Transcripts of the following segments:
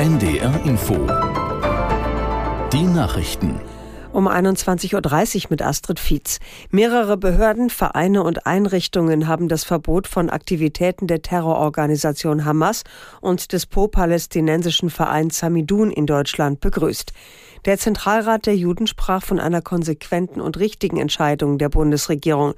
NDR Info. Die Nachrichten. Um 21.30 Uhr mit Astrid Fietz. Mehrere Behörden, Vereine und Einrichtungen haben das Verbot von Aktivitäten der Terrororganisation Hamas und des pro-palästinensischen Vereins Samidun in Deutschland begrüßt. Der Zentralrat der Juden sprach von einer konsequenten und richtigen Entscheidung der Bundesregierung.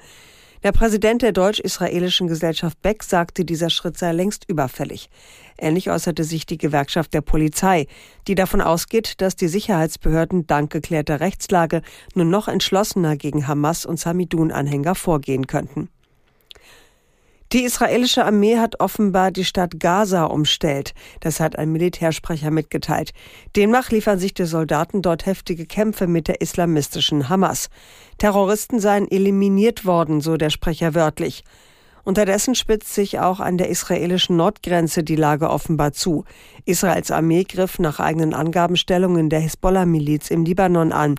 Der Präsident der deutsch-israelischen Gesellschaft Beck sagte, dieser Schritt sei längst überfällig. Ähnlich äußerte sich die Gewerkschaft der Polizei, die davon ausgeht, dass die Sicherheitsbehörden dank geklärter Rechtslage nun noch entschlossener gegen Hamas und Samidun-Anhänger vorgehen könnten. Die israelische Armee hat offenbar die Stadt Gaza umstellt. Das hat ein Militärsprecher mitgeteilt. Demnach liefern sich die Soldaten dort heftige Kämpfe mit der islamistischen Hamas. Terroristen seien eliminiert worden, so der Sprecher wörtlich. Unterdessen spitzt sich auch an der israelischen Nordgrenze die Lage offenbar zu. Israels Armee griff nach eigenen Angaben Stellungen der Hisbollah-Miliz im Libanon an.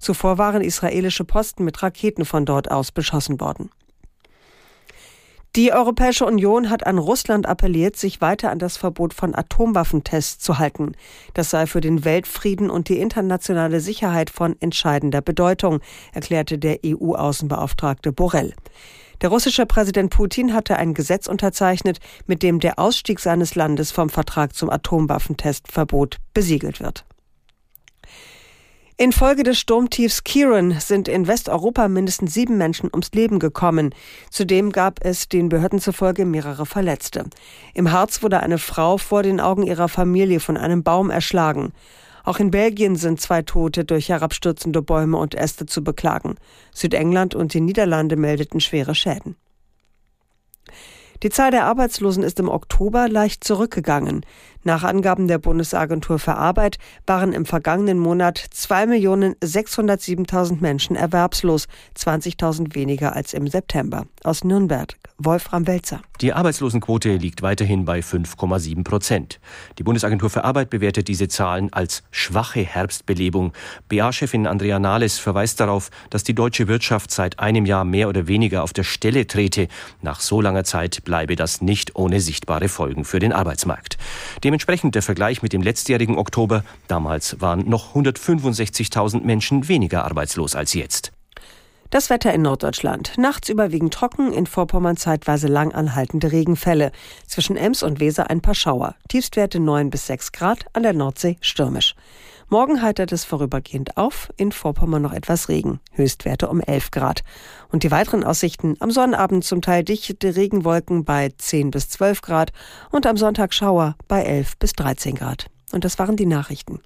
Zuvor waren israelische Posten mit Raketen von dort aus beschossen worden. Die Europäische Union hat an Russland appelliert, sich weiter an das Verbot von Atomwaffentests zu halten. Das sei für den Weltfrieden und die internationale Sicherheit von entscheidender Bedeutung, erklärte der EU-Außenbeauftragte Borrell. Der russische Präsident Putin hatte ein Gesetz unterzeichnet, mit dem der Ausstieg seines Landes vom Vertrag zum Atomwaffentestverbot besiegelt wird. Infolge des Sturmtiefs Kiran sind in Westeuropa mindestens sieben Menschen ums Leben gekommen. Zudem gab es den Behörden zufolge mehrere Verletzte. Im Harz wurde eine Frau vor den Augen ihrer Familie von einem Baum erschlagen. Auch in Belgien sind zwei Tote durch herabstürzende Bäume und Äste zu beklagen. Südengland und die Niederlande meldeten schwere Schäden. Die Zahl der Arbeitslosen ist im Oktober leicht zurückgegangen. Nach Angaben der Bundesagentur für Arbeit waren im vergangenen Monat 2.607.000 Menschen erwerbslos, 20.000 weniger als im September. Aus Nürnberg, Wolfram Welzer. Die Arbeitslosenquote liegt weiterhin bei 5,7 Prozent. Die Bundesagentur für Arbeit bewertet diese Zahlen als schwache Herbstbelebung. BA-Chefin Andrea Nahles verweist darauf, dass die deutsche Wirtschaft seit einem Jahr mehr oder weniger auf der Stelle trete. Nach so langer Zeit bleibe das nicht ohne sichtbare Folgen für den Arbeitsmarkt. Dementsprechend der Vergleich mit dem letztjährigen Oktober. Damals waren noch 165.000 Menschen weniger arbeitslos als jetzt. Das Wetter in Norddeutschland. Nachts überwiegend trocken, in Vorpommern zeitweise lang anhaltende Regenfälle. Zwischen Ems und Weser ein paar Schauer. Tiefstwerte 9 bis 6 Grad, an der Nordsee stürmisch. Morgen heitert es vorübergehend auf, in Vorpommern noch etwas Regen, Höchstwerte um 11 Grad. Und die weiteren Aussichten am Sonnabend zum Teil dichte Regenwolken bei 10 bis 12 Grad und am Sonntag Schauer bei 11 bis 13 Grad. Und das waren die Nachrichten.